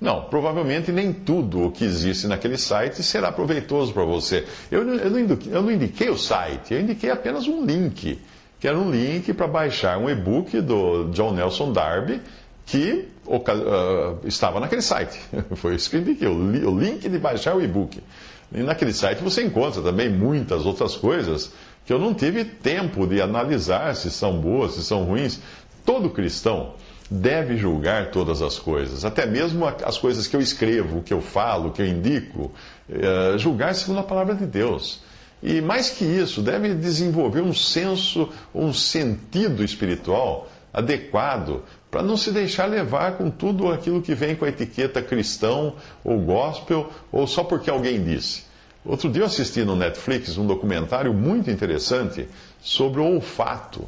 Não, provavelmente nem tudo o que existe naquele site será proveitoso para você. Eu, não- eu não indiquei, eu não indiquei o site, eu indiquei apenas um link, que era um link para baixar um e-book do John Nelson Darby, que ah, estava naquele site. Foi isso que eu indiquei, o link de baixar o e-book. E naquele site você encontra também muitas outras coisas que eu não tive tempo de analisar se são boas, se são ruins. Todo cristão deve julgar todas as coisas, até mesmo as coisas que eu escrevo, o que eu falo, que eu indico, eh, julgar segundo a palavra de Deus. E mais que isso, deve desenvolver um senso, um sentido espiritual adequado para não se deixar levar com tudo aquilo que vem com a etiqueta cristão ou gospel ou só porque alguém disse. Outro dia eu assisti no Netflix um documentário muito interessante sobre o olfato.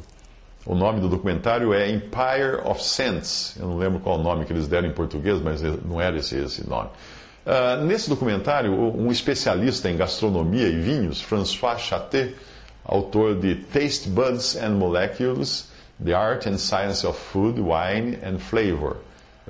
O nome do documentário é Empire of Scents. Eu não lembro qual o nome que eles deram em português, mas não era esse, esse nome. Ah, nesse documentário, um especialista em gastronomia e vinhos, François Chaté, autor de Taste Buds and Molecules, The Art and Science of Food, Wine and Flavor,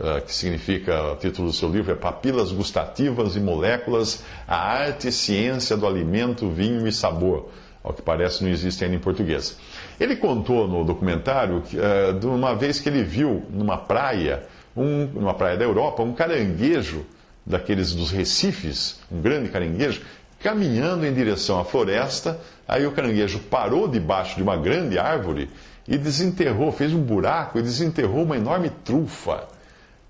ah, que significa, o título do seu livro é Papilas Gustativas e Moléculas, a Arte e Ciência do Alimento, Vinho e Sabor. Ao que parece, não existe ainda em português. Ele contou no documentário que, eh, de uma vez que ele viu numa praia, um, numa praia da Europa, um caranguejo daqueles dos recifes, um grande caranguejo, caminhando em direção à floresta. Aí o caranguejo parou debaixo de uma grande árvore e desenterrou, fez um buraco e desenterrou uma enorme trufa.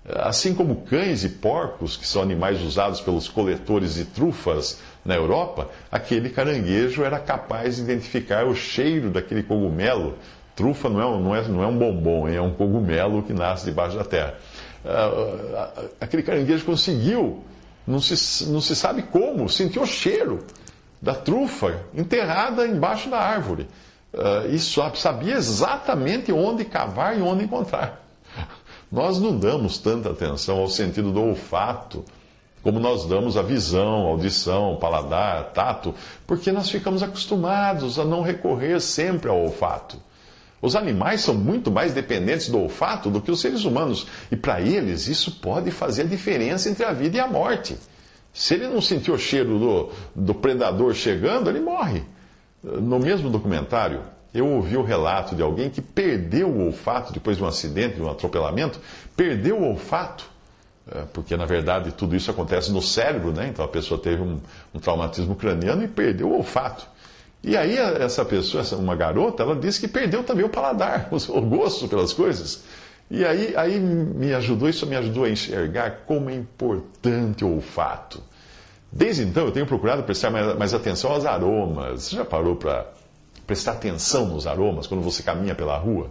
Assim como cães e porcos, que são animais usados pelos coletores de trufas na Europa, aquele caranguejo era capaz de identificar o cheiro daquele cogumelo. Trufa não é, um- não é, não é um bombom, é um cogumelo que nasce debaixo da terra. Ah, ah, Aquele caranguejo conseguiu, não se, não se sabe como, sentiu o cheiro da trufa enterrada embaixo da árvore. Ah, E sabia exatamente onde cavar e onde encontrar. Nós não damos tanta atenção ao sentido do olfato como nós damos à visão, audição, paladar, tato, porque nós ficamos acostumados a não recorrer sempre ao olfato. Os animais são muito mais dependentes do olfato do que os seres humanos, e para eles isso pode fazer a diferença entre a vida e a morte. Se ele não sentir o cheiro do, do predador chegando, ele morre. No mesmo documentário, eu ouvi o relato de alguém que perdeu o olfato depois de um acidente, de um atropelamento, perdeu o olfato, porque na verdade tudo isso acontece no cérebro, né? Então a pessoa teve um, um traumatismo craniano e perdeu o olfato. E aí essa pessoa, essa, uma garota, ela disse que perdeu também o paladar, o, o gosto pelas coisas. E aí, aí me ajudou, isso me ajudou a enxergar como é importante o olfato. Desde então eu tenho procurado prestar mais, mais atenção aos aromas. Você já parou para prestar atenção nos aromas quando você caminha pela rua?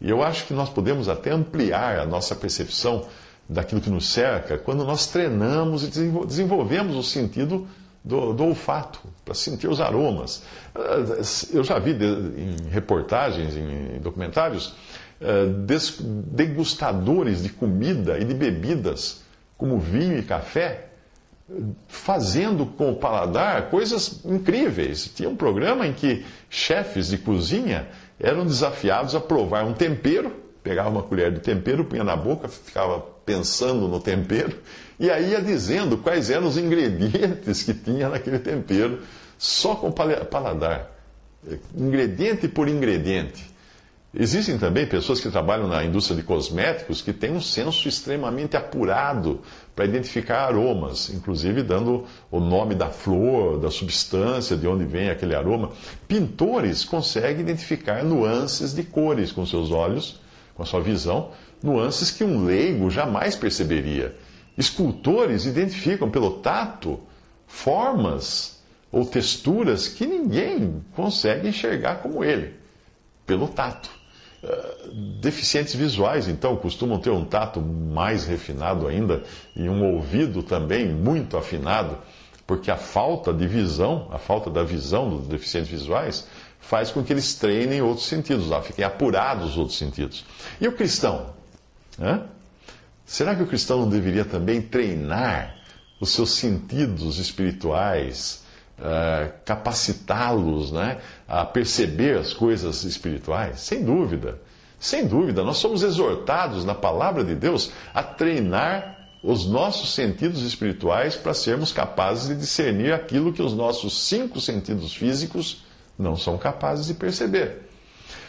E eu acho que nós podemos até ampliar a nossa percepção daquilo que nos cerca quando nós treinamos e desenvol- desenvolvemos o sentido do, do olfato, para sentir os aromas. Eu já vi em reportagens, em documentários, eh, degustadores de comida e de bebidas, como vinho e café, fazendo com o paladar coisas incríveis. Tinha um programa em que chefes de cozinha eram desafiados a provar um tempero, pegava uma colher de tempero, punha na boca, ficava pensando no tempero, e aí ia dizendo quais eram os ingredientes que tinha naquele tempero, só com paladar. Ingrediente por ingrediente. Existem também pessoas que trabalham na indústria de cosméticos que têm um senso extremamente apurado para identificar aromas, inclusive dando o nome da flor, da substância, de onde vem aquele aroma. Pintores conseguem identificar nuances de cores com seus olhos, com a sua visão, nuances que um leigo jamais perceberia. Escultores identificam pelo tato formas ou texturas que ninguém consegue enxergar como ele, pelo tato. Uh, deficientes visuais, então, costumam ter um tato mais refinado ainda e um ouvido também muito afinado, porque a falta de visão, a falta da visão dos deficientes visuais, faz com que eles treinem outros sentidos, fiquem apurados os outros sentidos. E o cristão? Né? Será que o cristão não deveria também treinar os seus sentidos espirituais, uh, capacitá-los né, a perceber as coisas espirituais? Sem dúvida, sem dúvida. Nós somos exortados na palavra de Deus a treinar os nossos sentidos espirituais para sermos capazes de discernir aquilo que os nossos cinco sentidos físicos não são capazes de perceber.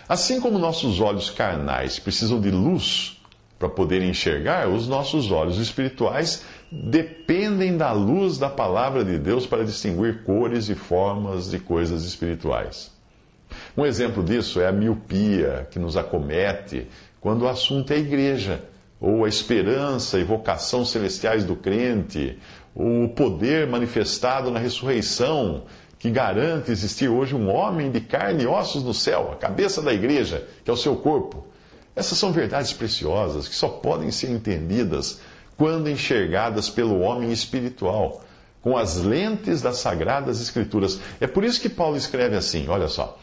Assim como nossos olhos carnais precisam de luz para poderem enxergar, os nossos olhos espirituais dependem da luz da palavra de Deus para distinguir cores e formas de coisas espirituais. Um exemplo disso é a miopia que nos acomete quando o assunto é a igreja, ou a esperança e vocação celestiais do crente, ou o poder manifestado na ressurreição que garante existir hoje um homem de carne e ossos no céu, a cabeça da igreja, que é o seu corpo. Essas são verdades preciosas que só podem ser entendidas quando enxergadas pelo homem espiritual, com as lentes das sagradas escrituras. É por isso que Paulo escreve assim: olha só.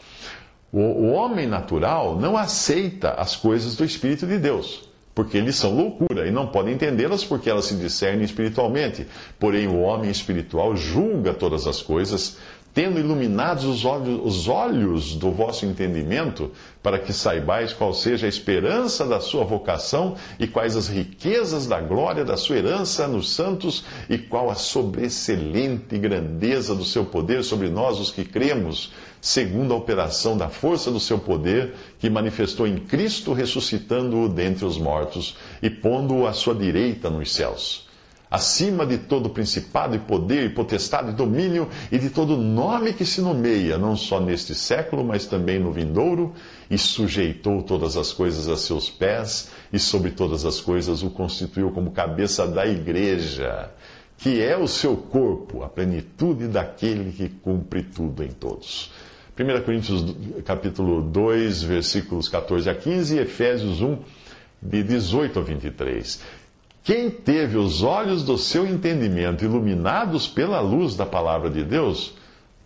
O, homem natural não aceita as coisas do Espírito de Deus, porque eles são loucura e não pode entendê-las porque elas se discernem espiritualmente. Porém, o homem espiritual julga todas as coisas tendo iluminados os olhos, os olhos do vosso entendimento, para que saibais qual seja a esperança da sua vocação e quais as riquezas da glória da sua herança nos santos e qual a sobreexcelente grandeza do seu poder sobre nós, os que cremos, segundo a operação da força do seu poder, que manifestou em Cristo, ressuscitando-o dentre os mortos e pondo-o à sua direita nos céus acima de todo principado e poder e potestade e domínio e de todo nome que se nomeia, não só neste século, mas também no vindouro, e sujeitou todas as coisas a seus pés, e sobre todas as coisas o constituiu como cabeça da igreja, que é o seu corpo, a plenitude daquele que cumpre tudo em todos. 1 Coríntios capítulo 2, versículos 14 a 15 e Efésios 1, de 18 a 23. Quem teve os olhos do seu entendimento iluminados pela luz da palavra de Deus,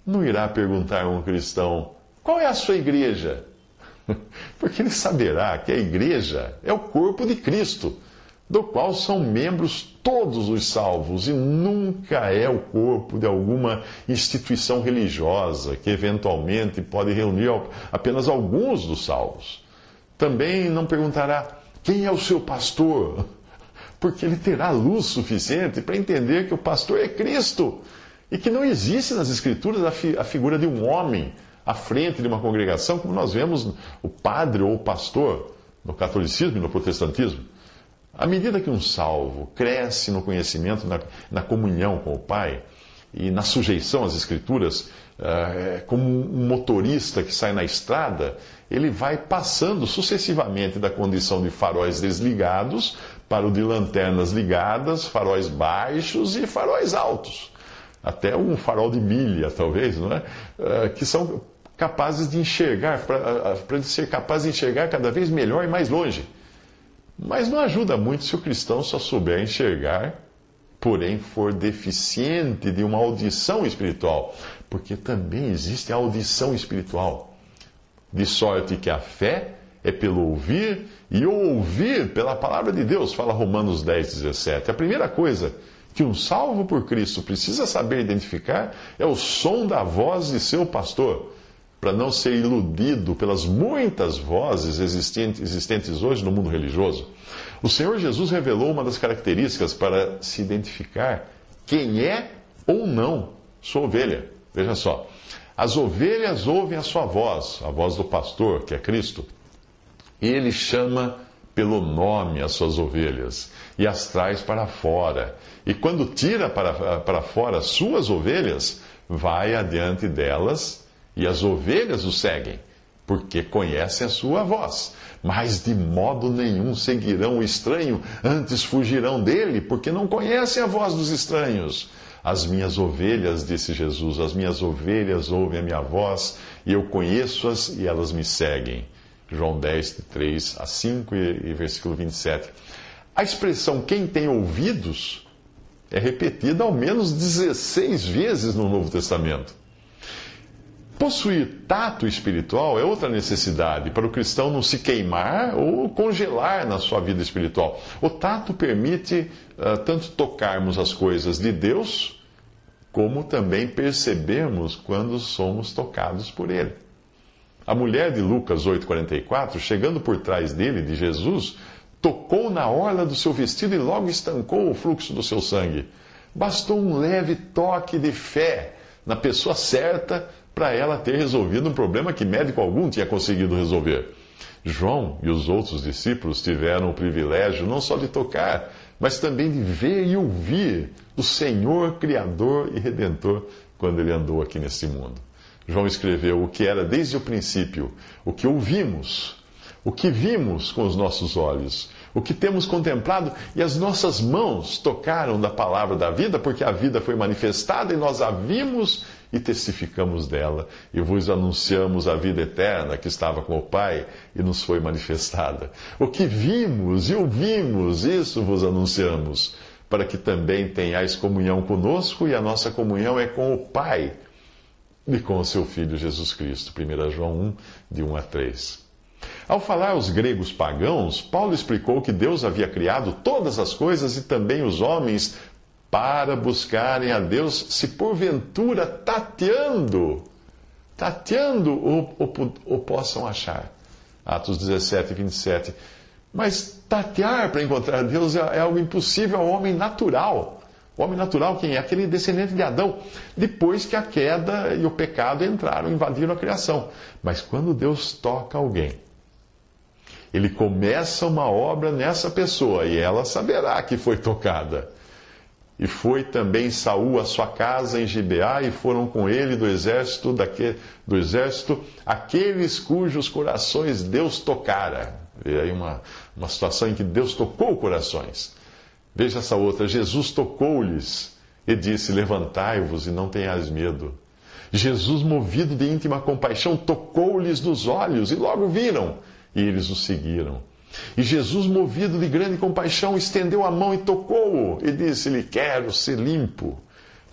não irá perguntar a um cristão: qual é a sua igreja? Porque ele saberá que a igreja é o corpo de Cristo, do qual são membros todos os salvos, e nunca é o corpo de alguma instituição religiosa que eventualmente pode reunir apenas alguns dos salvos. Também não perguntará: quem é o seu pastor? porque ele terá luz suficiente para entender que o pastor é Cristo e que não existe nas Escrituras a, fi a figura de um homem à frente de uma congregação, como nós vemos o padre ou o pastor no catolicismo e no protestantismo. À medida que um salvo cresce no conhecimento, na, na comunhão com o Pai e na sujeição às Escrituras, é, como um motorista que sai na estrada, ele vai passando sucessivamente da condição de faróis desligados para o de lanternas ligadas, faróis baixos e faróis altos. Até um farol de milha, talvez, não é? Uh, que são capazes de enxergar, para ser capaz de enxergar cada vez melhor e mais longe. Mas não ajuda muito se o cristão só souber enxergar, porém for deficiente de uma audição espiritual, porque também existe a audição espiritual. De sorte que a fé é pelo ouvir, e o ouvir pela palavra de Deus, fala Romanos 10, 17. A primeira coisa que um salvo por Cristo precisa saber identificar é o som da voz de seu pastor, para não ser iludido pelas muitas vozes existentes, existentes hoje no mundo religioso. O Senhor Jesus revelou uma das características para se identificar quem é ou não sua ovelha. Veja só. As ovelhas ouvem a sua voz, a voz do pastor, que é Cristo ele chama pelo nome as suas ovelhas e as traz para fora. E quando tira para, para fora as suas ovelhas, vai adiante delas e as ovelhas o seguem, porque conhecem a sua voz. mas de modo nenhum seguirão o estranho, antes fugirão dele, porque não conhecem a voz dos estranhos. As minhas ovelhas, disse Jesus, as minhas ovelhas ouvem a minha voz, e eu conheço-as e elas me seguem. João 10, 3 a 5 e, e versículo 27. A expressão quem tem ouvidos é repetida ao menos 16 vezes no Novo Testamento. Possuir tato espiritual é outra necessidade para o cristão não se queimar ou congelar na sua vida espiritual. O tato permite uh, tanto tocarmos as coisas de Deus, como também percebermos quando somos tocados por Ele. A mulher de Lucas 8,44, chegando por trás dele, de Jesus, tocou na orla do seu vestido e logo estancou o fluxo do seu sangue. Bastou um leve toque de fé na pessoa certa para ela ter resolvido um problema que médico algum tinha conseguido resolver. João e os outros discípulos tiveram o privilégio não só de tocar, mas também de ver e ouvir o Senhor Criador e Redentor quando ele andou aqui neste mundo. João escreveu o que era desde o princípio, o que ouvimos, o que vimos com os nossos olhos, o que temos contemplado e as nossas mãos tocaram da palavra da vida, porque a vida foi manifestada e nós a vimos e testificamos dela, e vos anunciamos a vida eterna que estava com o Pai e nos foi manifestada. O que vimos e ouvimos, isso vos anunciamos, para que também tenhais comunhão conosco, e a nossa comunhão é com o Pai e com o seu Filho Jesus Cristo. 1 João 1, de 1 a 3. Ao falar aos gregos pagãos, Paulo explicou que Deus havia criado todas as coisas e também os homens para buscarem a Deus, se porventura tateando, tateando o, o, o possam achar. Atos 17 e 27. Mas tatear para encontrar Deus é, é algo impossível ao homem natural. O homem natural, quem é? Aquele descendente de Adão. Depois que a queda e o pecado entraram, invadiram a criação. Mas quando Deus toca alguém, ele começa uma obra nessa pessoa e ela saberá que foi tocada. E foi também Saul à sua casa em Gibeá, e foram com ele do exército, daquele, do exército aqueles cujos corações Deus tocara. Vê aí uma, uma situação em que Deus tocou corações. Veja essa outra. Jesus tocou-lhes e disse: Levantai-vos e não tenhais medo. Jesus, movido de íntima compaixão, tocou-lhes nos olhos e logo viram, e eles o seguiram. E Jesus, movido de grande compaixão, estendeu a mão e tocou-o e disse-lhe: Quero ser limpo.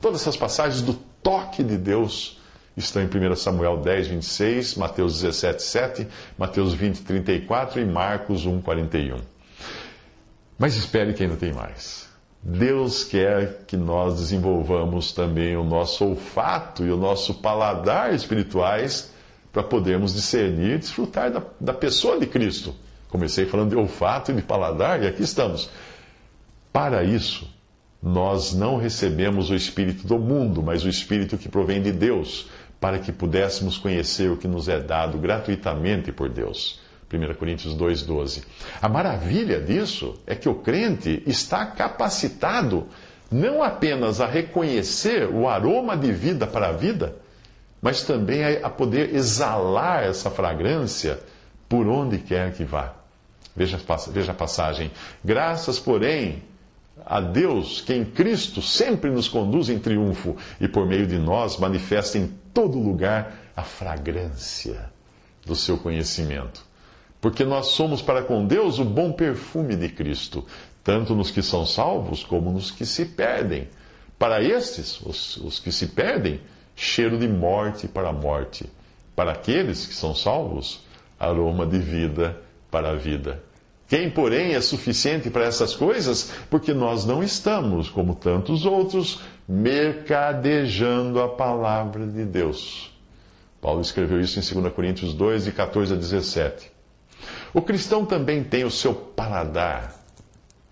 Todas essas passagens do toque de Deus estão em 1 Samuel 10, 26, Mateus 17, 7, Mateus 20, 34 e Marcos 1, 41. Mas espere que ainda tem mais. Deus quer que nós desenvolvamos também o nosso olfato e o nosso paladar espirituais para podermos discernir e desfrutar da, da pessoa de Cristo. Comecei falando de olfato e de paladar e aqui estamos. Para isso, nós não recebemos o Espírito do mundo, mas o Espírito que provém de Deus, para que pudéssemos conhecer o que nos é dado gratuitamente por Deus. 1 Coríntios 2,12. A maravilha disso é que o crente está capacitado não apenas a reconhecer o aroma de vida para a vida, mas também a poder exalar essa fragrância por onde quer que vá. Veja, veja a passagem. Graças, porém, a Deus que em Cristo sempre nos conduz em triunfo e por meio de nós manifesta em todo lugar a fragrância do seu conhecimento porque nós somos para com Deus o bom perfume de Cristo, tanto nos que são salvos como nos que se perdem. Para estes, os, os que se perdem, cheiro de morte para a morte. Para aqueles que são salvos, aroma de vida para a vida. Quem, porém, é suficiente para essas coisas? Porque nós não estamos, como tantos outros, mercadejando a palavra de Deus. Paulo escreveu isso em 2 Coríntios 2, de 14 a 17. O cristão também tem o seu paladar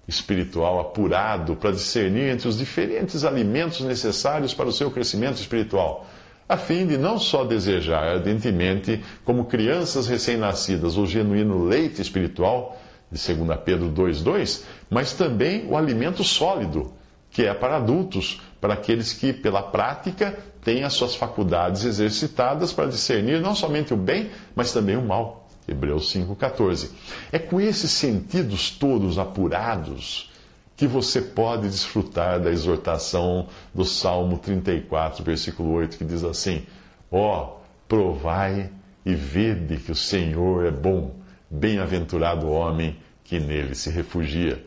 espiritual apurado para discernir entre os diferentes alimentos necessários para o seu crescimento espiritual, a fim de não só desejar ardentemente, como crianças recém-nascidas, o genuíno leite espiritual, de 2 Pedro 2,2, mas também o alimento sólido, que é para adultos, para aqueles que, pela prática, têm as suas faculdades exercitadas para discernir não somente o bem, mas também o mal. Hebreus 5,14. É com esses sentidos todos apurados que você pode desfrutar da exortação do Salmo 34, versículo 8, que diz assim: Ó, oh, provai e vede que o Senhor é bom, bem-aventurado o homem que nele se refugia.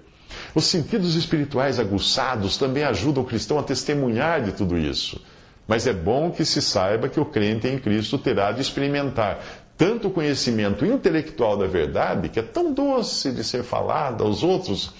Os sentidos espirituais aguçados também ajudam o cristão a testemunhar de tudo isso. Mas é bom que se saiba que o crente em Cristo terá de experimentar tanto o conhecimento intelectual da verdade, que é tão doce de ser falada aos outros,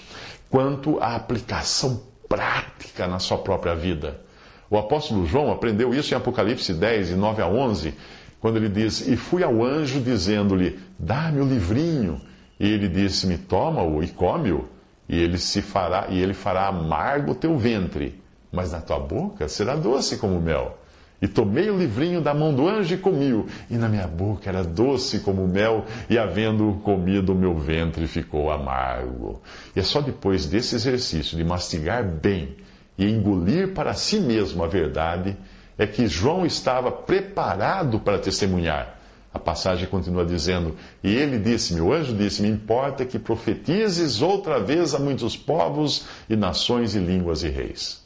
quanto a aplicação prática na sua própria vida. O apóstolo João aprendeu isso em Apocalipse 10, de 9 a 11, quando ele diz: E fui ao anjo dizendo-lhe: Dá-me o livrinho. E ele disse-me: Toma-o e come-o, e ele se fará e ele fará amargo o teu ventre, mas na tua boca será doce como mel. E tomei o livrinho da mão do anjo e comi-o, e na minha boca era doce como mel, e havendo comido, o meu ventre ficou amargo. E é só depois desse exercício de mastigar bem e engolir para si mesmo a verdade, é que João estava preparado para testemunhar. A passagem continua dizendo: E ele disse-me, o anjo disse-me: Importa que profetizes outra vez a muitos povos e nações e línguas e reis.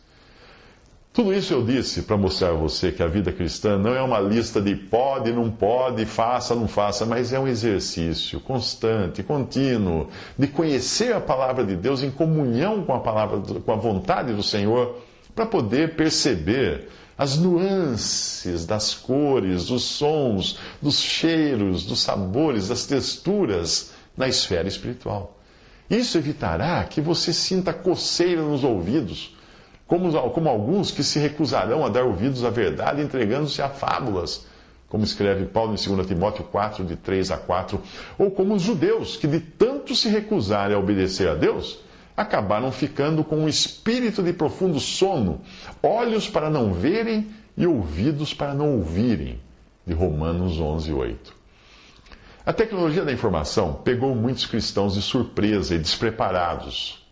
Tudo isso eu disse para mostrar a você que a vida cristã não é uma lista de pode, não pode, faça, não faça, mas é um exercício constante, contínuo, de conhecer a palavra de Deus em comunhão com a palavra, com a vontade do Senhor, para poder perceber as nuances das cores, dos sons, dos cheiros, dos sabores, das texturas na esfera espiritual. Isso evitará que você sinta coceira nos ouvidos, como, como alguns que se recusarão a dar ouvidos à verdade, entregando-se a fábulas, como escreve Paulo em 2 Timóteo 4, de 3 a 4, ou como os judeus, que de tanto se recusarem a obedecer a Deus, acabaram ficando com um espírito de profundo sono, olhos para não verem e ouvidos para não ouvirem. De Romanos 11, 8. A tecnologia da informação pegou muitos cristãos de surpresa e despreparados.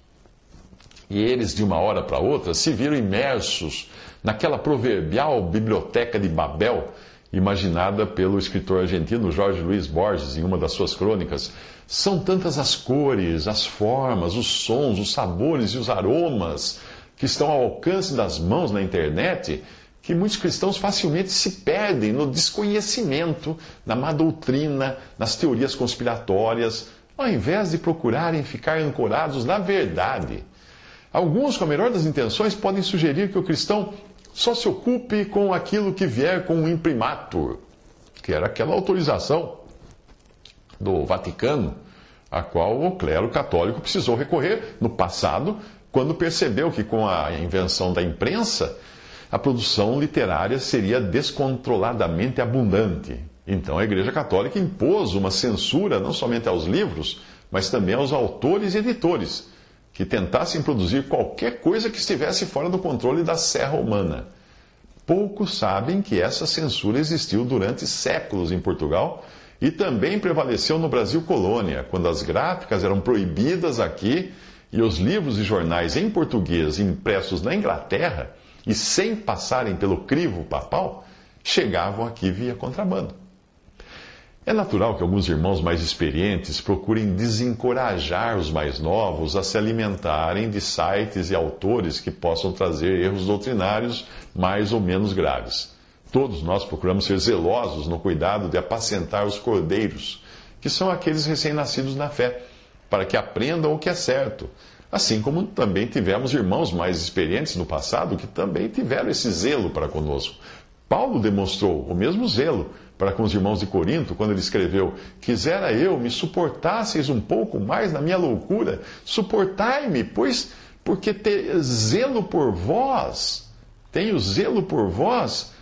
E eles, de uma hora para outra, se viram imersos naquela proverbial biblioteca de Babel, imaginada pelo escritor argentino Jorge Luiz Borges em uma das suas crônicas, são tantas as cores, as formas, os sons, os sabores e os aromas que estão ao alcance das mãos na internet que muitos cristãos facilmente se perdem no desconhecimento, na má doutrina, nas teorias conspiratórias, ao invés de procurarem ficar ancorados na verdade. Alguns, com a melhor das intenções, podem sugerir que o cristão só se ocupe com aquilo que vier com o imprimatur, que era aquela autorização do Vaticano, a qual o clero católico precisou recorrer no passado, quando percebeu que com a invenção da imprensa, a produção literária seria descontroladamente abundante. Então a Igreja Católica impôs uma censura não somente aos livros, mas também aos autores e editores, que tentassem produzir qualquer coisa que estivesse fora do controle da serra humana. Poucos sabem que essa censura existiu durante séculos em Portugal e também prevaleceu no Brasil colônia, quando as gráficas eram proibidas aqui e os livros e jornais em português impressos na Inglaterra e sem passarem pelo crivo papal chegavam aqui via contrabando. É natural que alguns irmãos mais experientes procurem desencorajar os mais novos a se alimentarem de sites e autores que possam trazer erros doutrinários mais ou menos graves. Todos nós procuramos ser zelosos no cuidado de apacentar os cordeiros, que são aqueles recém-nascidos na fé, para que aprendam o que é certo. Assim como também tivemos irmãos mais experientes no passado que também tiveram esse zelo para conosco. Paulo demonstrou o mesmo zelo para com os irmãos de Corinto, quando ele escreveu: Quisera eu me suportasseis um pouco mais na minha loucura, suportai-me, pois, porque ter zelo por vós, tenho zelo por vós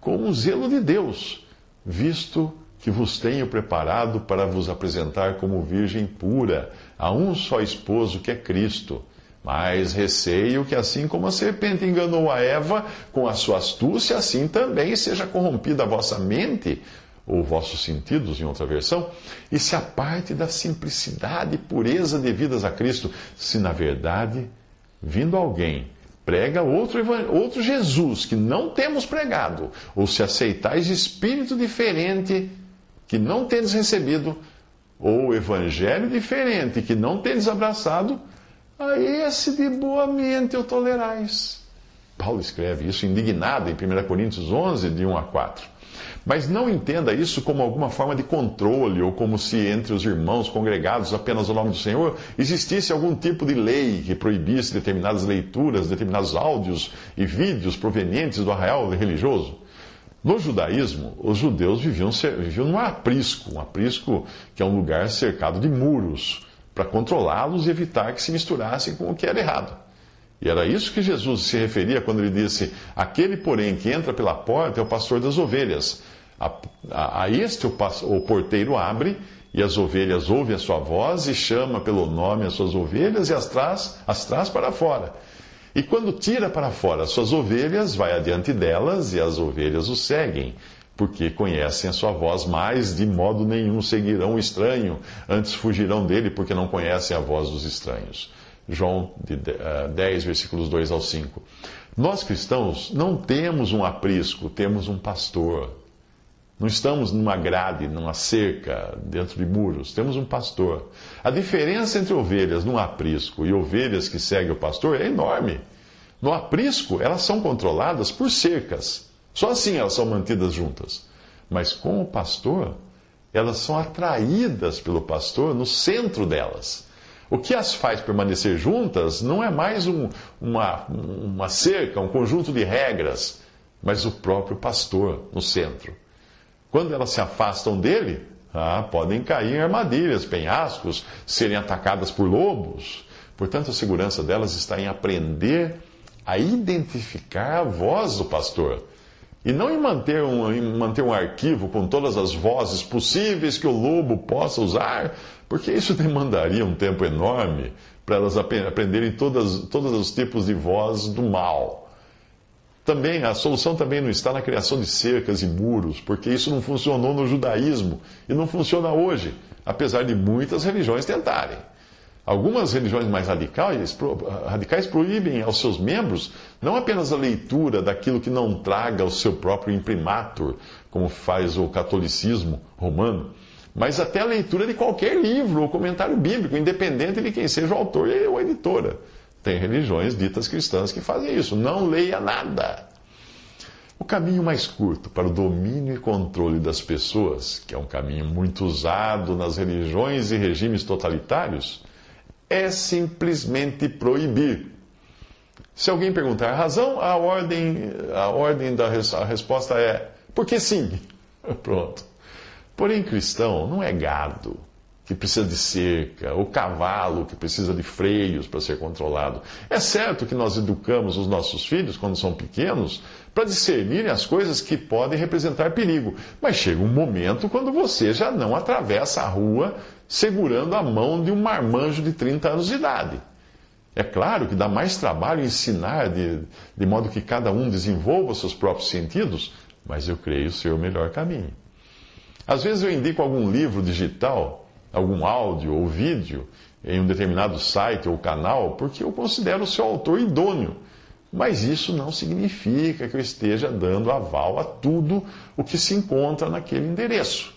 com o zelo de Deus, visto que vos tenho preparado para vos apresentar como virgem pura, a um só esposo que é Cristo. Mas receio que, assim como a serpente enganou a Eva com a sua astúcia, assim também seja corrompida a vossa mente, ou vossos sentidos, em outra versão, e se aparte da simplicidade e pureza devidas a Cristo, se na verdade, vindo alguém prega outro, outro Jesus que não temos pregado, ou se aceitais espírito diferente que não tendes recebido, ou evangelho diferente que não tendes abraçado, a esse de boa mente o tolerais. Paulo escreve isso indignado em 1 Coríntios 11, de 1 a 4. Mas não entenda isso como alguma forma de controle ou como se entre os irmãos congregados apenas ao nome do Senhor existisse algum tipo de lei que proibisse determinadas leituras, determinados áudios e vídeos provenientes do arraial religioso. No judaísmo, os judeus viviam, viviam num aprisco, um aprisco que é um lugar cercado de muros, para controlá-los e evitar que se misturassem com o que era errado. E era isso que Jesus se referia quando ele disse: Aquele, porém, que entra pela porta é o pastor das ovelhas. A, a, a este o, o porteiro abre, e as ovelhas ouvem a sua voz, e chama pelo nome as suas ovelhas e as traz, as traz para fora. E quando tira para fora as suas ovelhas, vai adiante delas, e as ovelhas o seguem, porque conhecem a sua voz, mas de modo nenhum seguirão o estranho, antes fugirão dele, porque não conhecem a voz dos estranhos. João 10, eh, versículos 2 ao 5. Nós cristãos não temos um aprisco, temos um pastor. Não estamos numa grade, numa cerca, dentro de muros. Temos um pastor. A diferença entre ovelhas num aprisco e ovelhas que seguem o pastor é enorme. No aprisco, elas são controladas por cercas. Só assim elas são mantidas juntas. Mas com o pastor, elas são atraídas pelo pastor no centro delas. O que as faz permanecer juntas não é mais um, uma, uma cerca, um conjunto de regras, mas o próprio pastor no centro. Quando elas se afastam dele, ah, podem cair em armadilhas, penhascos, serem atacadas por lobos. Portanto, a segurança delas está em aprender a identificar a voz do pastor. E não em manter, um, em manter um arquivo com todas as vozes possíveis que o lobo possa usar, porque isso demandaria um tempo enorme para elas aprenderem todas, todos os tipos de voz do mal. Também, a solução também não está na criação de cercas e muros, porque isso não funcionou no judaísmo e não funciona hoje, apesar de muitas religiões tentarem. Algumas religiões mais radicais, radicais proíbem aos seus membros não apenas a leitura daquilo que não traga o seu próprio imprimatur, como faz o catolicismo romano, mas até a leitura de qualquer livro ou comentário bíblico, independente de quem seja o autor ou a editora. Tem religiões ditas cristãs que fazem isso. Não leia nada. O caminho mais curto para o domínio e controle das pessoas, que é um caminho muito usado nas religiões e regimes totalitários, é simplesmente proibir. Se alguém perguntar a razão, a ordem, a ordem da a resposta é porque sim. Pronto. Porém, cristão não é gado que precisa de cerca, ou cavalo que precisa de freios para ser controlado. É certo que nós educamos os nossos filhos, quando são pequenos, para discernirem as coisas que podem representar perigo. Mas chega um momento quando você já não atravessa a rua segurando a mão de um marmanjo de 30 anos de idade. É claro que dá mais trabalho ensinar de, de modo que cada um desenvolva seus próprios sentidos, mas eu creio ser o melhor caminho. Às vezes eu indico algum livro digital algum áudio ou vídeo em um determinado site ou canal, porque eu considero o seu autor idôneo. Mas isso não significa que eu esteja dando aval a tudo o que se encontra naquele endereço.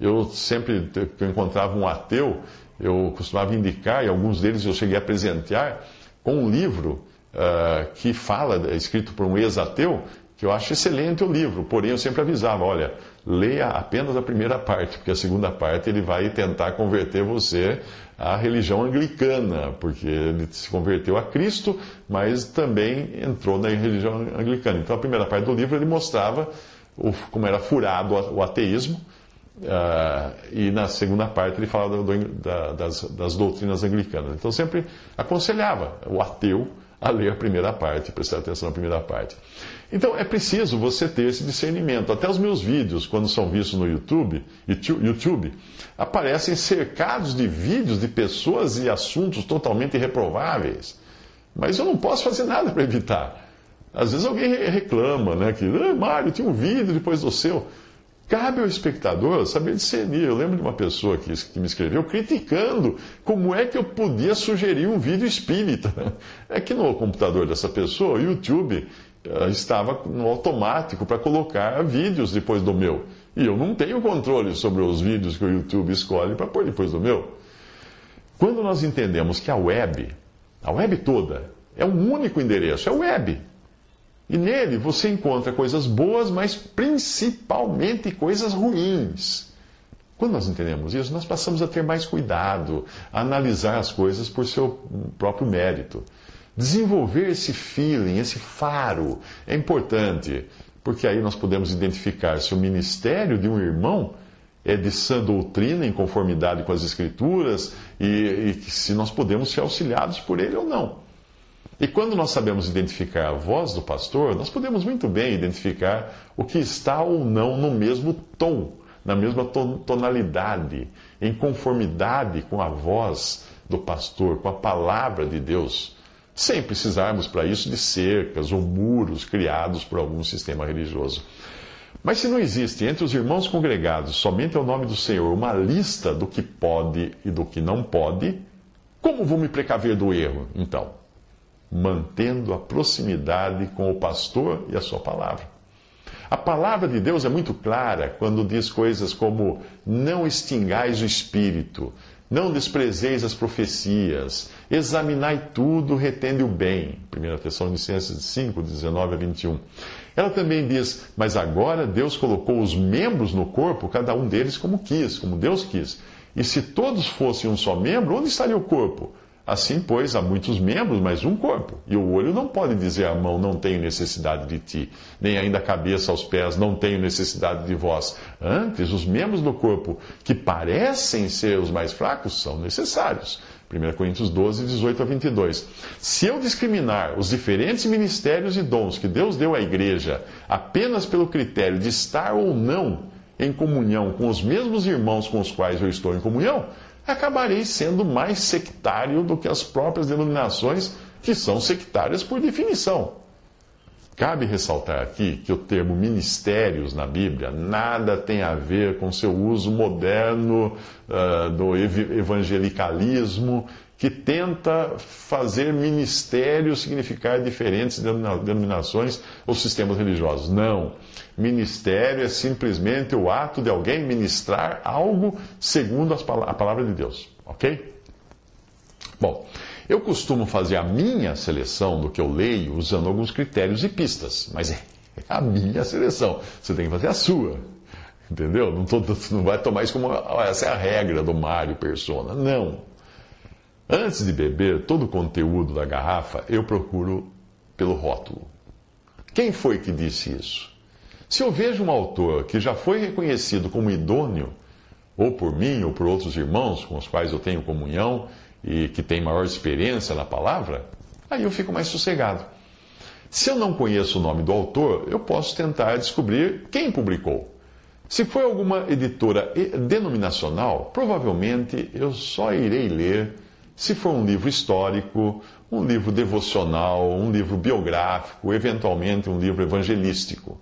Eu sempre que eu encontrava um ateu, eu costumava indicar, e alguns deles eu cheguei a presentear, com um livro uh, que fala, escrito por um ex-ateu, que eu acho excelente o livro, porém eu sempre avisava, olha, leia apenas a primeira parte, porque a segunda parte ele vai tentar converter você à religião anglicana, porque ele se converteu a Cristo, mas também entrou na religião anglicana. Então a primeira parte do livro ele mostrava o, como era furado o ateísmo, uh, e na segunda parte ele falava do, da, das, das doutrinas anglicanas. Então sempre aconselhava o ateu a ler a primeira parte, prestar atenção na primeira parte. Então é preciso você ter esse discernimento. Até os meus vídeos, quando são vistos no YouTube, YouTube aparecem cercados de vídeos de pessoas e assuntos totalmente reprováveis. Mas eu não posso fazer nada para evitar. Às vezes alguém reclama, né? Que, ah, Mário, tinha um vídeo depois do seu. Cabe ao espectador saber discernir. Eu lembro de uma pessoa que, que, me escreveu criticando como é que eu podia sugerir um vídeo espírita. É que no computador dessa pessoa, o YouTube uh, estava no automático para colocar vídeos depois do meu. E eu não tenho controle sobre os vídeos que o YouTube escolhe para pôr depois do meu. Quando nós entendemos que a web, a web toda, é um único endereço, é web. E nele você encontra coisas boas, mas principalmente coisas ruins. Quando nós entendemos isso, nós passamos a ter mais cuidado, a analisar as coisas por seu próprio mérito. Desenvolver esse feeling, esse faro, é importante, porque aí nós podemos identificar se o ministério de um irmão é de sã doutrina, em conformidade com as Escrituras, e, e se nós podemos ser auxiliados por ele ou não. E quando nós sabemos identificar a voz do pastor, nós podemos muito bem identificar o que está ou não no mesmo tom, na mesma tonalidade, em conformidade com a voz do pastor, com a palavra de Deus sem precisarmos para isso de cercas ou muros criados por algum sistema religioso. Mas se não existe entre os irmãos congregados, somente ao nome do Senhor, uma lista do que pode e do que não pode, como vou me precaver do erro, então? Mantendo a proximidade com o pastor e a sua palavra. A palavra de Deus é muito clara quando diz coisas como: não extingais o espírito, não desprezeis as profecias, examinai tudo, retende o bem. 1 Tessalonicenses 5, 19 a 21. Ela também diz: Mas agora Deus colocou os membros no corpo, cada um deles como quis, como Deus quis. E se todos fossem um só membro, onde estaria o corpo? Assim, pois, há muitos membros, mas um corpo. E o olho não pode dizer à mão, não tenho necessidade de ti, nem ainda a cabeça aos pés, não tenho necessidade de vós. Antes, os membros do corpo que parecem ser os mais fracos são necessários. 1 Coríntios 12, 18 a 22. Se eu discriminar os diferentes ministérios e dons que Deus deu à igreja apenas pelo critério de estar ou não em comunhão com os mesmos irmãos com os quais eu estou em comunhão, acabarei sendo mais sectário do que as próprias denominações, que são sectárias por definição. Cabe ressaltar aqui que o termo ministérios na Bíblia nada tem a ver com seu uso moderno uh, do evangelicalismo, que tenta fazer ministério significar diferentes denominações ou sistemas religiosos. Não. Ministério é simplesmente o ato de alguém ministrar algo segundo a palavra de Deus. Ok? Bom, eu costumo fazer a minha seleção do que eu leio usando alguns critérios e pistas, mas é a minha seleção. Você tem que fazer a sua. Entendeu? Não, tô, não vai tomar isso como essa é a regra do Mário Persona. Não. Antes de beber todo o conteúdo da garrafa, eu procuro pelo rótulo. Quem foi que disse isso? Se eu vejo um autor que já foi reconhecido como idôneo, ou por mim ou por outros irmãos com os quais eu tenho comunhão e que tem maior experiência na palavra, aí eu fico mais sossegado. Se eu não conheço o nome do autor, eu posso tentar descobrir quem publicou. Se for alguma editora denominacional, provavelmente eu só irei ler se for um livro histórico, um livro devocional, um livro biográfico, eventualmente um livro evangelístico.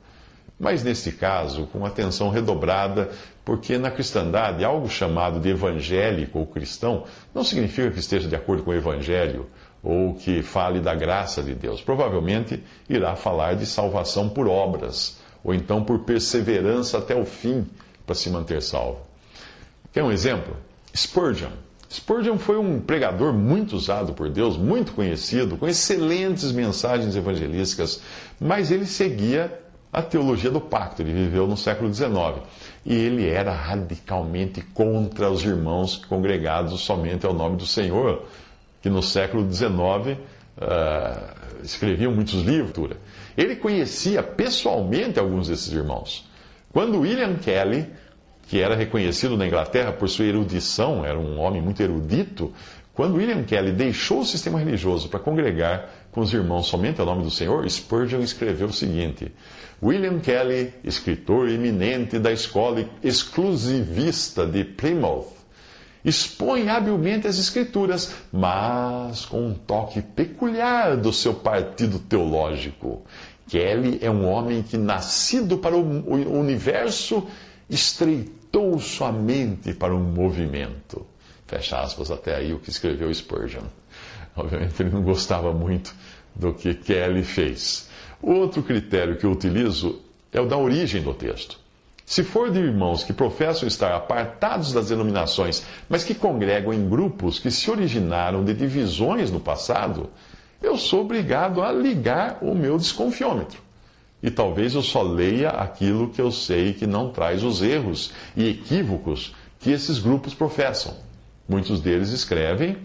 Mas neste caso, com atenção redobrada, porque na cristandade algo chamado de evangélico ou cristão não significa que esteja de acordo com o evangelho ou que fale da graça de Deus. Provavelmente irá falar de salvação por obras, ou então por perseverança até o fim para se manter salvo. Quer um exemplo? Spurgeon. Spurgeon foi um pregador muito usado por Deus, muito conhecido, com excelentes mensagens evangelísticas, mas ele seguia a teologia do pacto. Ele viveu no século XIX. E ele era radicalmente contra os irmãos congregados somente ao nome do Senhor, que no século XIX uh, ah, escreviam muitos livros. Ele conhecia pessoalmente alguns desses irmãos. Quando William Kelly, que era reconhecido na Inglaterra por sua erudição, era um homem muito erudito, quando William Kelly deixou o sistema religioso para congregar com os irmãos somente ao nome do Senhor, Spurgeon escreveu o seguinte: William Kelly, escritor eminente da escola exclusivista de Plymouth, expõe habilmente as Escrituras, mas com um toque peculiar do seu partido teológico. Kelly é um homem que, nascido para o universo, estreitou sua mente para um movimento. Fecha aspas até aí o que escreveu Spurgeon. Obviamente ele não gostava muito do que Kelly fez. Outro critério que eu utilizo é o da origem do texto. Se for de irmãos que professam estar apartados das denominações, mas que congregam em grupos que se originaram de divisões no passado, eu sou obrigado a ligar o meu desconfiômetro. E talvez eu só leia aquilo que eu sei que não traz os erros e equívocos que esses grupos professam. Muitos deles escrevem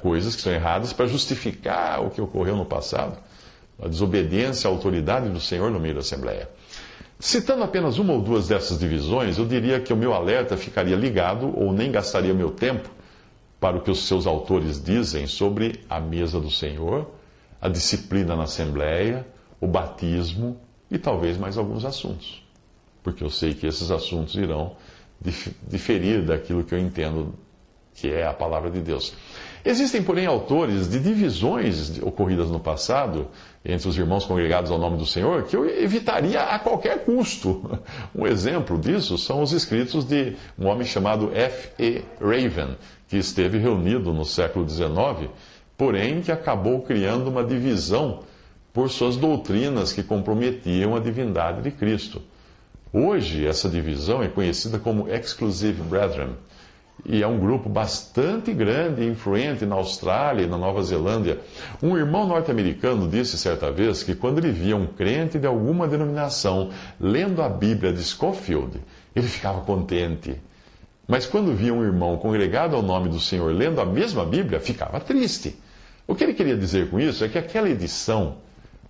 coisas que são erradas para justificar o que ocorreu no passado, a desobediência à autoridade do Senhor no meio da Assembleia. Citando apenas uma ou duas dessas divisões, eu diria que o meu alerta ficaria ligado ou nem gastaria meu tempo para o que os seus autores dizem sobre a mesa do Senhor, a disciplina na Assembleia, o batismo e talvez mais alguns assuntos. Porque eu sei que esses assuntos irão diferir daquilo que eu entendo que é a palavra de Deus. Existem, porém, autores de divisões ocorridas no passado entre os irmãos congregados ao nome do Senhor que eu evitaria a qualquer custo. Um exemplo disso são os escritos de um homem chamado F. E. Raven, que esteve reunido no século XIX, porém que acabou criando uma divisão por suas doutrinas que comprometiam a divindade de Cristo. Hoje, essa divisão é conhecida como Exclusive Brethren e é um grupo bastante grande e influente na Austrália e na Nova Zelândia. Um irmão norte-americano disse certa vez que quando ele via um crente de alguma denominação lendo a Bíblia de Scofield, ele ficava contente. Mas quando via um irmão congregado ao nome do Senhor lendo a mesma Bíblia, ficava triste. O que ele queria dizer com isso é que aquela edição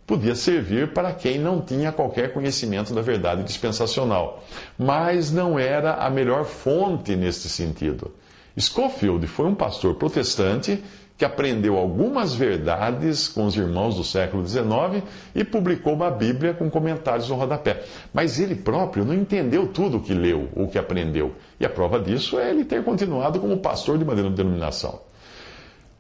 podia servir para quem não tinha qualquer conhecimento da verdade dispensacional, mas não era a melhor fonte neste sentido. Schofield foi um pastor protestante que aprendeu algumas verdades com os irmãos do século XIX e publicou uma Bíblia com comentários no rodapé. Mas ele próprio não entendeu tudo o que leu ou que aprendeu. E a prova disso é ele ter continuado como pastor de uma denominação.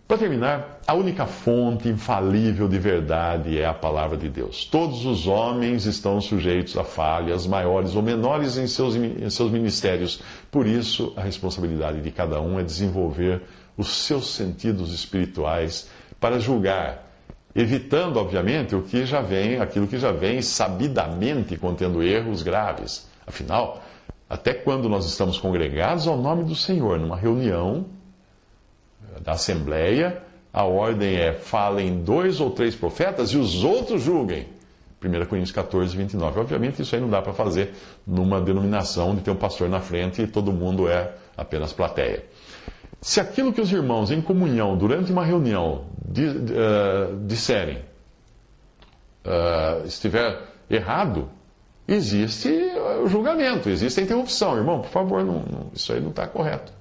Para terminar, a única fonte infalível de verdade é a palavra de Deus. Todos os homens estão sujeitos a falhas, maiores ou menores, em seus, em seus ministérios. Por isso, a responsabilidade de cada um é desenvolver os seus sentidos espirituais para julgar, evitando, obviamente, o que já vem, aquilo que já vem sabidamente contendo erros graves. Afinal, até quando nós estamos congregados ao nome do Senhor, numa reunião, da Assembleia, a ordem é: falem dois ou três profetas e os outros julguem. 1 Coríntios 14, 29. Obviamente, isso aí não dá para fazer numa denominação de ter um pastor na frente e todo mundo é apenas plateia. Se aquilo que os irmãos em comunhão, durante uma reunião, uh, disserem uh, estiver errado, existe o julgamento, existe a interrupção. Irmão, por favor, não, não, isso aí não está correto.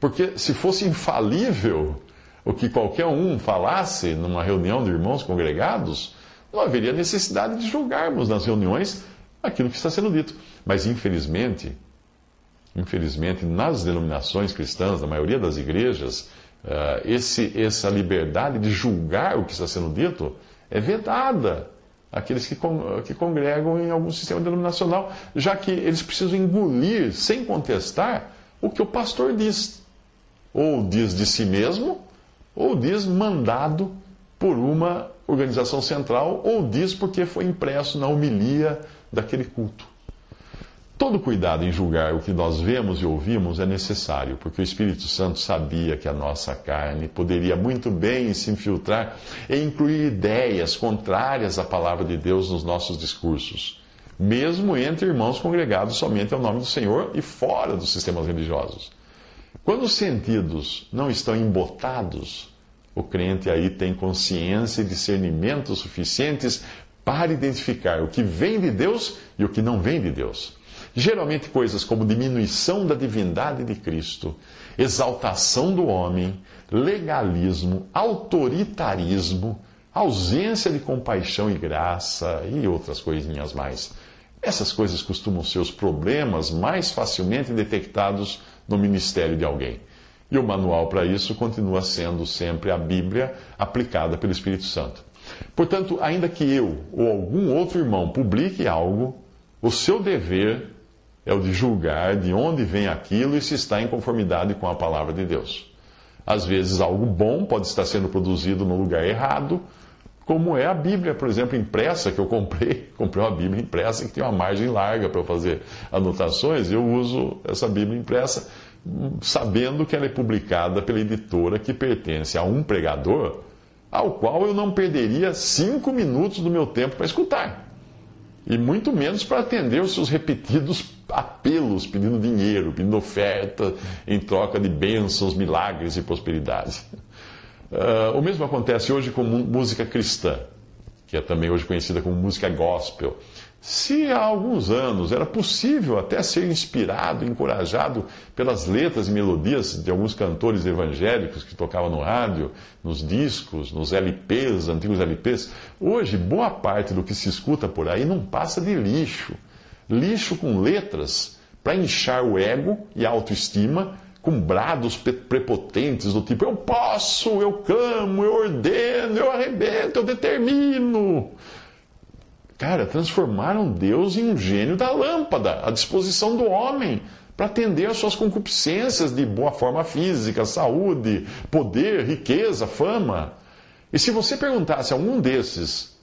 Porque se fosse infalível o que qualquer um falasse numa reunião de irmãos congregados, não haveria necessidade de julgarmos nas reuniões aquilo que está sendo dito. Mas infelizmente, infelizmente, nas denominações cristãs, na maioria das igrejas, uh, esse, essa liberdade de julgar o que está sendo dito é vedada àqueles que, que congregam em algum sistema denominacional, já que eles precisam engolir, sem contestar, o que o pastor diz. Ou diz de si mesmo, ou diz mandado por uma organização central, ou diz porque foi impresso na homilia daquele culto. Todo cuidado em julgar o que nós vemos e ouvimos é necessário, porque o Espírito Santo sabia que a nossa carne poderia muito bem se infiltrar e incluir ideias contrárias à palavra de Deus nos nossos discursos, mesmo entre irmãos congregados somente ao nome do Senhor e fora dos sistemas religiosos. Quando os sentidos não estão embotados, o crente aí tem consciência e discernimento suficientes para identificar o que vem de Deus e o que não vem de Deus. Geralmente, coisas como diminuição da divindade de Cristo, exaltação do homem, legalismo, autoritarismo, ausência de compaixão e graça e outras coisinhas mais. Essas coisas costumam ser os problemas mais facilmente detectados no ministério de alguém. E o manual para isso continua sendo sempre a Bíblia aplicada pelo Espírito Santo. Portanto, ainda que eu ou algum outro irmão publique algo, o seu dever é o de julgar de onde vem aquilo e se está em conformidade com a palavra de Deus. Às vezes, algo bom pode estar sendo produzido no lugar errado, como é a Bíblia, por exemplo, impressa, que eu comprei. Comprei uma Bíblia impressa que tem uma margem larga para fazer anotações, e eu uso essa Bíblia impressa sabendo que ela é publicada pela editora que pertence a um pregador ao qual eu não perderia cinco minutos do meu tempo para escutar. E muito menos para atender os seus repetidos apelos pedindo dinheiro, pedindo oferta em troca de bênçãos, milagres e prosperidade. Uh, o mesmo acontece hoje com música cristã, que é também hoje conhecida como música gospel. Se há alguns anos era possível até ser inspirado, encorajado pelas letras e melodias de alguns cantores evangélicos que tocavam no rádio, nos discos, nos LPs, antigos LPs, hoje boa parte do que se escuta por aí não passa de lixo. Lixo com letras para inchar o ego e a autoestima com brados prepotentes do tipo: eu posso, eu clamo, eu ordeno, eu arrebento, eu determino. Cara, transformaram Deus em um gênio da lâmpada, à disposição do homem, para atender às suas concupiscências de boa forma física, saúde, poder, riqueza, fama. E se você perguntasse a um desses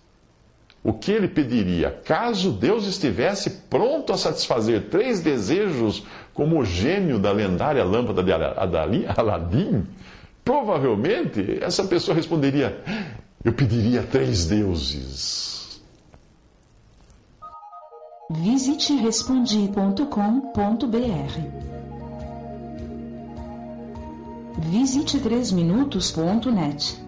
o que ele pediria caso Deus estivesse pronto a satisfazer três desejos como o gênio da lendária lâmpada de Aladim, provavelmente essa pessoa responderia: Eu pediria três deuses. Visite respondi.com.br. Visite 3minutos.net.